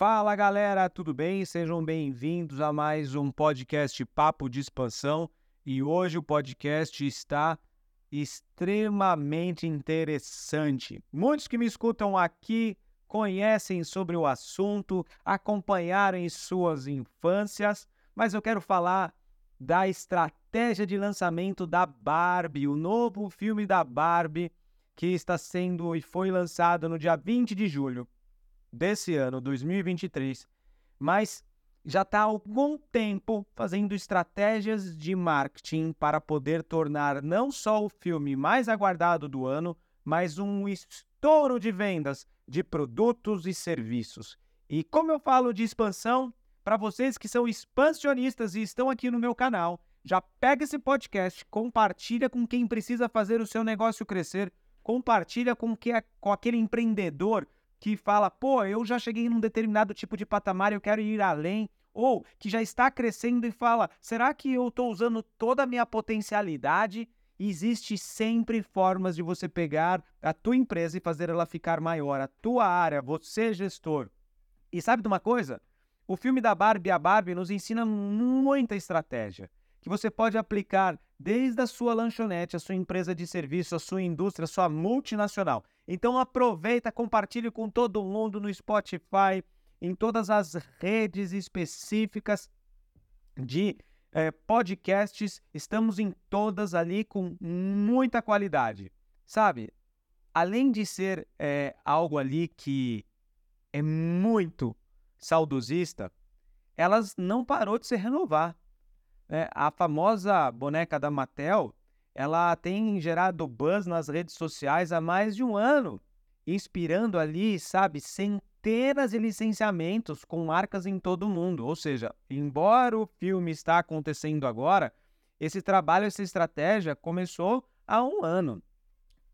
Fala galera, tudo bem? Sejam bem-vindos a mais um podcast Papo de Expansão e hoje o podcast está extremamente interessante. Muitos que me escutam aqui conhecem sobre o assunto, acompanharam em suas infâncias, mas eu quero falar da estratégia de lançamento da Barbie, o novo filme da Barbie que está sendo e foi lançado no dia 20 de julho desse ano, 2023, mas já está há algum tempo fazendo estratégias de marketing para poder tornar não só o filme mais aguardado do ano, mas um estouro de vendas de produtos e serviços. E como eu falo de expansão, para vocês que são expansionistas e estão aqui no meu canal, já pega esse podcast, compartilha com quem precisa fazer o seu negócio crescer, compartilha com, que é, com aquele empreendedor que fala, pô, eu já cheguei num determinado tipo de patamar, eu quero ir além, ou que já está crescendo e fala, será que eu estou usando toda a minha potencialidade? Existe sempre formas de você pegar a tua empresa e fazer ela ficar maior, a tua área, você gestor. E sabe de uma coisa? O filme da Barbie, a Barbie, nos ensina muita estratégia que você pode aplicar desde a sua lanchonete, a sua empresa de serviço, a sua indústria, a sua multinacional. Então aproveita, compartilhe com todo mundo no Spotify, em todas as redes específicas de é, podcasts. Estamos em todas ali com muita qualidade. Sabe? Além de ser é, algo ali que é muito saudosista, elas não parou de se renovar. É, a famosa boneca da Mattel, ela tem gerado buzz nas redes sociais há mais de um ano, inspirando ali, sabe, centenas de licenciamentos com marcas em todo o mundo. Ou seja, embora o filme está acontecendo agora, esse trabalho, essa estratégia começou há um ano.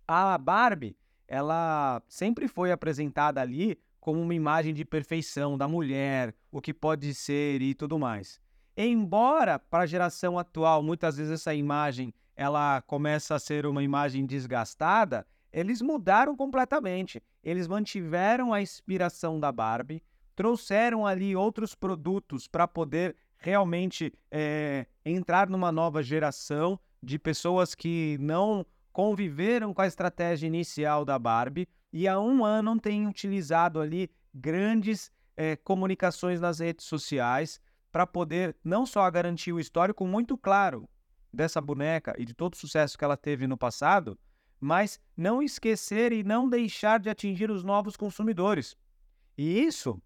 A Barbie, ela sempre foi apresentada ali como uma imagem de perfeição da mulher, o que pode ser e tudo mais. Embora para a geração atual muitas vezes essa imagem ela começa a ser uma imagem desgastada, eles mudaram completamente. Eles mantiveram a inspiração da Barbie, trouxeram ali outros produtos para poder realmente é, entrar numa nova geração de pessoas que não conviveram com a estratégia inicial da Barbie e há um ano têm utilizado ali grandes é, comunicações nas redes sociais para poder não só garantir o histórico muito claro dessa boneca e de todo o sucesso que ela teve no passado, mas não esquecer e não deixar de atingir os novos consumidores. E isso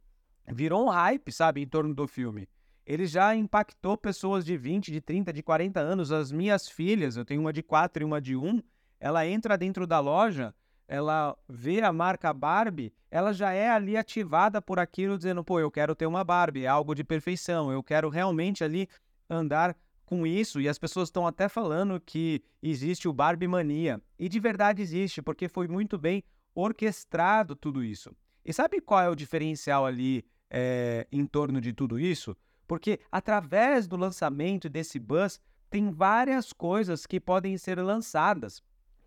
virou um hype, sabe, em torno do filme. Ele já impactou pessoas de 20, de 30, de 40 anos. As minhas filhas, eu tenho uma de 4 e uma de 1, ela entra dentro da loja ela vê a marca Barbie, ela já é ali ativada por aquilo, dizendo, pô, eu quero ter uma Barbie, é algo de perfeição, eu quero realmente ali andar com isso, e as pessoas estão até falando que existe o Barbie Mania, e de verdade existe, porque foi muito bem orquestrado tudo isso. E sabe qual é o diferencial ali é, em torno de tudo isso? Porque através do lançamento desse buzz, tem várias coisas que podem ser lançadas,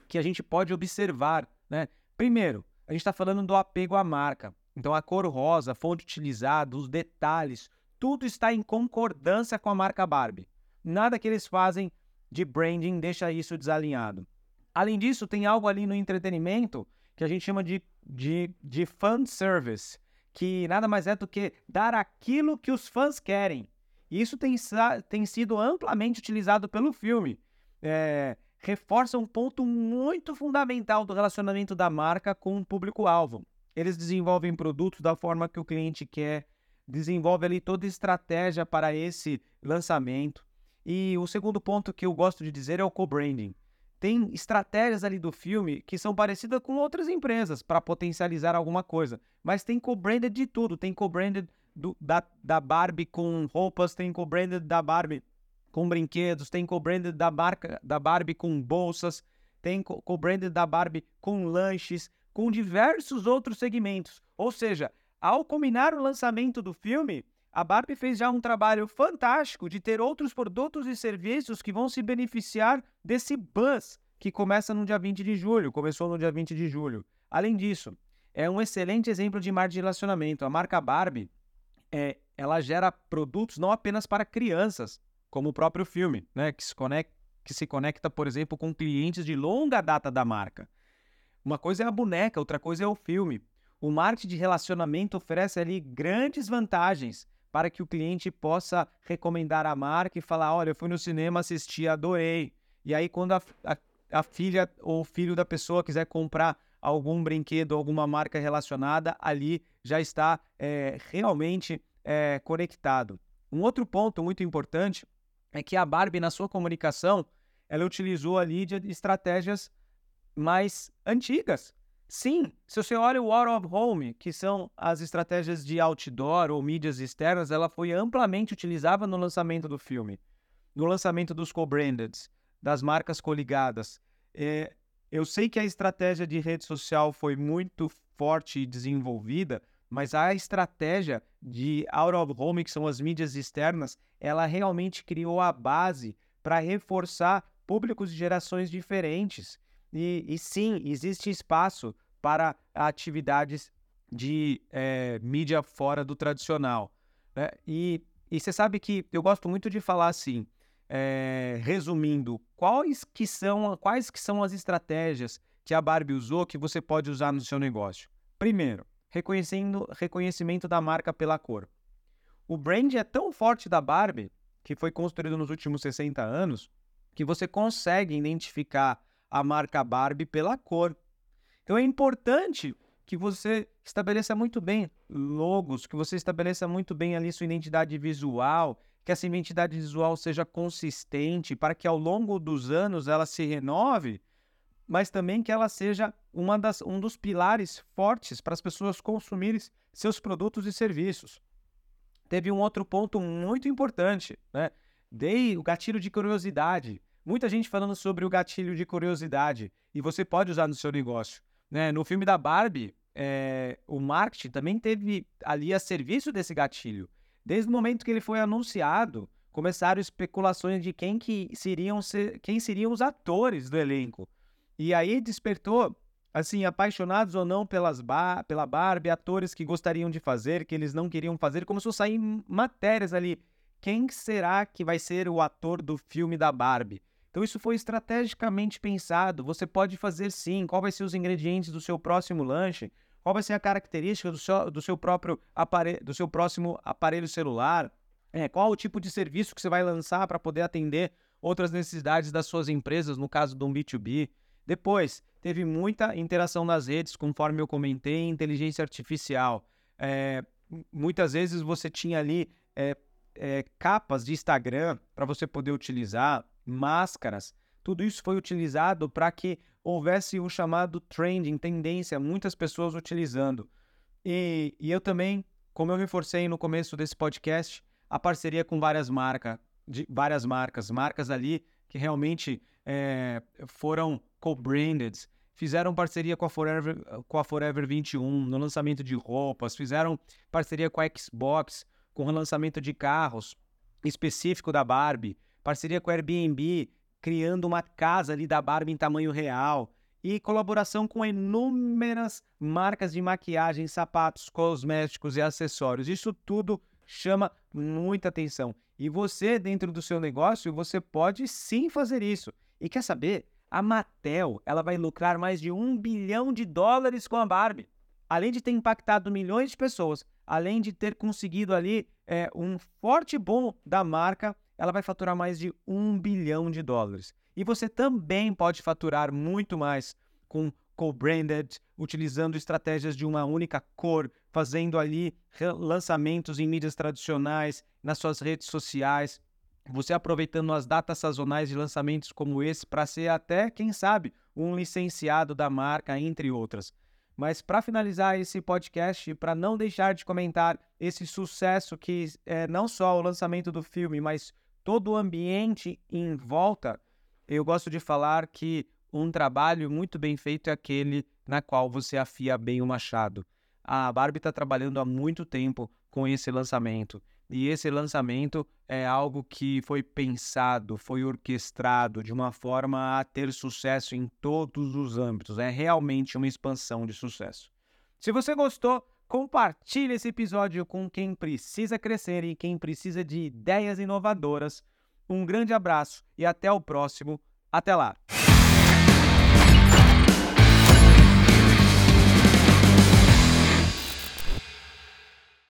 que a gente pode observar né? Primeiro, a gente está falando do apego à marca. Então, a cor rosa, a fonte utilizada, os detalhes, tudo está em concordância com a marca Barbie. Nada que eles fazem de branding deixa isso desalinhado. Além disso, tem algo ali no entretenimento que a gente chama de, de, de fan service, que nada mais é do que dar aquilo que os fãs querem. Isso tem, tem sido amplamente utilizado pelo filme. É, reforça um ponto muito fundamental do relacionamento da marca com o público-alvo. Eles desenvolvem produtos da forma que o cliente quer, desenvolve ali toda a estratégia para esse lançamento. E o segundo ponto que eu gosto de dizer é o co-branding. Tem estratégias ali do filme que são parecidas com outras empresas para potencializar alguma coisa, mas tem co-branded de tudo. Tem co-branded da, da Barbie com roupas, tem co-branded da Barbie com brinquedos, tem co-branded da, marca, da Barbie com bolsas, tem co-branded da Barbie com lanches, com diversos outros segmentos. Ou seja, ao combinar o lançamento do filme, a Barbie fez já um trabalho fantástico de ter outros produtos e serviços que vão se beneficiar desse buzz que começa no dia 20 de julho, começou no dia 20 de julho. Além disso, é um excelente exemplo de marca de relacionamento. A marca Barbie, é, ela gera produtos não apenas para crianças, como o próprio filme, né? Que se conecta, que se conecta, por exemplo, com clientes de longa data da marca. Uma coisa é a boneca, outra coisa é o filme. O marketing de relacionamento oferece ali grandes vantagens para que o cliente possa recomendar a marca e falar: olha, eu fui no cinema, assisti, adorei. E aí, quando a, a, a filha ou o filho da pessoa quiser comprar algum brinquedo, alguma marca relacionada, ali já está é, realmente é, conectado. Um outro ponto muito importante é que a Barbie, na sua comunicação, ela utilizou ali de estratégias mais antigas. Sim, se você olha o Out of Home, que são as estratégias de outdoor ou mídias externas, ela foi amplamente utilizada no lançamento do filme, no lançamento dos co-brandeds, das marcas coligadas. É, eu sei que a estratégia de rede social foi muito forte e desenvolvida, mas a estratégia de out of home, que são as mídias externas, ela realmente criou a base para reforçar públicos de gerações diferentes. E, e, sim, existe espaço para atividades de é, mídia fora do tradicional. Né? E, e você sabe que eu gosto muito de falar assim, é, resumindo, quais que, são, quais que são as estratégias que a Barbie usou que você pode usar no seu negócio? Primeiro, reconhecendo reconhecimento da marca pela cor. O brand é tão forte da Barbie, que foi construído nos últimos 60 anos, que você consegue identificar a marca Barbie pela cor. Então é importante que você estabeleça muito bem logos, que você estabeleça muito bem ali sua identidade visual, que essa identidade visual seja consistente, para que ao longo dos anos ela se renove, mas também que ela seja uma das, um dos pilares fortes para as pessoas consumirem seus produtos e serviços. Teve um outro ponto muito importante, né? Dei o gatilho de curiosidade. Muita gente falando sobre o gatilho de curiosidade e você pode usar no seu negócio. Né? No filme da Barbie, é, o marketing também teve ali a serviço desse gatilho. Desde o momento que ele foi anunciado, começaram especulações de quem que seriam ser, quem seriam os atores do elenco. E aí despertou, assim, apaixonados ou não pelas bar, pela Barbie, atores que gostariam de fazer, que eles não queriam fazer, começou a sair matérias ali. Quem será que vai ser o ator do filme da Barbie? Então isso foi estrategicamente pensado. Você pode fazer sim. Qual vai ser os ingredientes do seu próximo lanche? Qual vai ser a característica do seu, do seu próprio aparelho, do seu próximo aparelho celular? É, qual o tipo de serviço que você vai lançar para poder atender outras necessidades das suas empresas, no caso de um B2B? Depois, teve muita interação nas redes, conforme eu comentei, inteligência artificial. É, muitas vezes você tinha ali é, é, capas de Instagram para você poder utilizar, máscaras. Tudo isso foi utilizado para que houvesse o chamado trending, tendência, muitas pessoas utilizando. E, e eu também, como eu reforcei no começo desse podcast, a parceria com várias marcas, de várias marcas, marcas ali que realmente é, foram co-branded, fizeram parceria com a, Forever, com a Forever 21 no lançamento de roupas, fizeram parceria com a Xbox com o lançamento de carros específico da Barbie, parceria com a Airbnb criando uma casa ali da Barbie em tamanho real e colaboração com inúmeras marcas de maquiagem, sapatos, cosméticos e acessórios. Isso tudo chama muita atenção. E você, dentro do seu negócio, você pode sim fazer isso. E quer saber? A Mattel ela vai lucrar mais de um bilhão de dólares com a Barbie. Além de ter impactado milhões de pessoas, além de ter conseguido ali é, um forte bom da marca, ela vai faturar mais de um bilhão de dólares. E você também pode faturar muito mais com co-branded, utilizando estratégias de uma única cor, fazendo ali lançamentos em mídias tradicionais, nas suas redes sociais, você aproveitando as datas sazonais de lançamentos como esse para ser até, quem sabe, um licenciado da marca, entre outras. Mas para finalizar esse podcast, para não deixar de comentar esse sucesso que é não só o lançamento do filme, mas todo o ambiente em volta, eu gosto de falar que um trabalho muito bem feito é aquele na qual você afia bem o machado. A Barbie está trabalhando há muito tempo com esse lançamento. E esse lançamento é algo que foi pensado, foi orquestrado de uma forma a ter sucesso em todos os âmbitos. É realmente uma expansão de sucesso. Se você gostou, Compartilhe esse episódio com quem precisa crescer e quem precisa de ideias inovadoras. Um grande abraço e até o próximo. Até lá!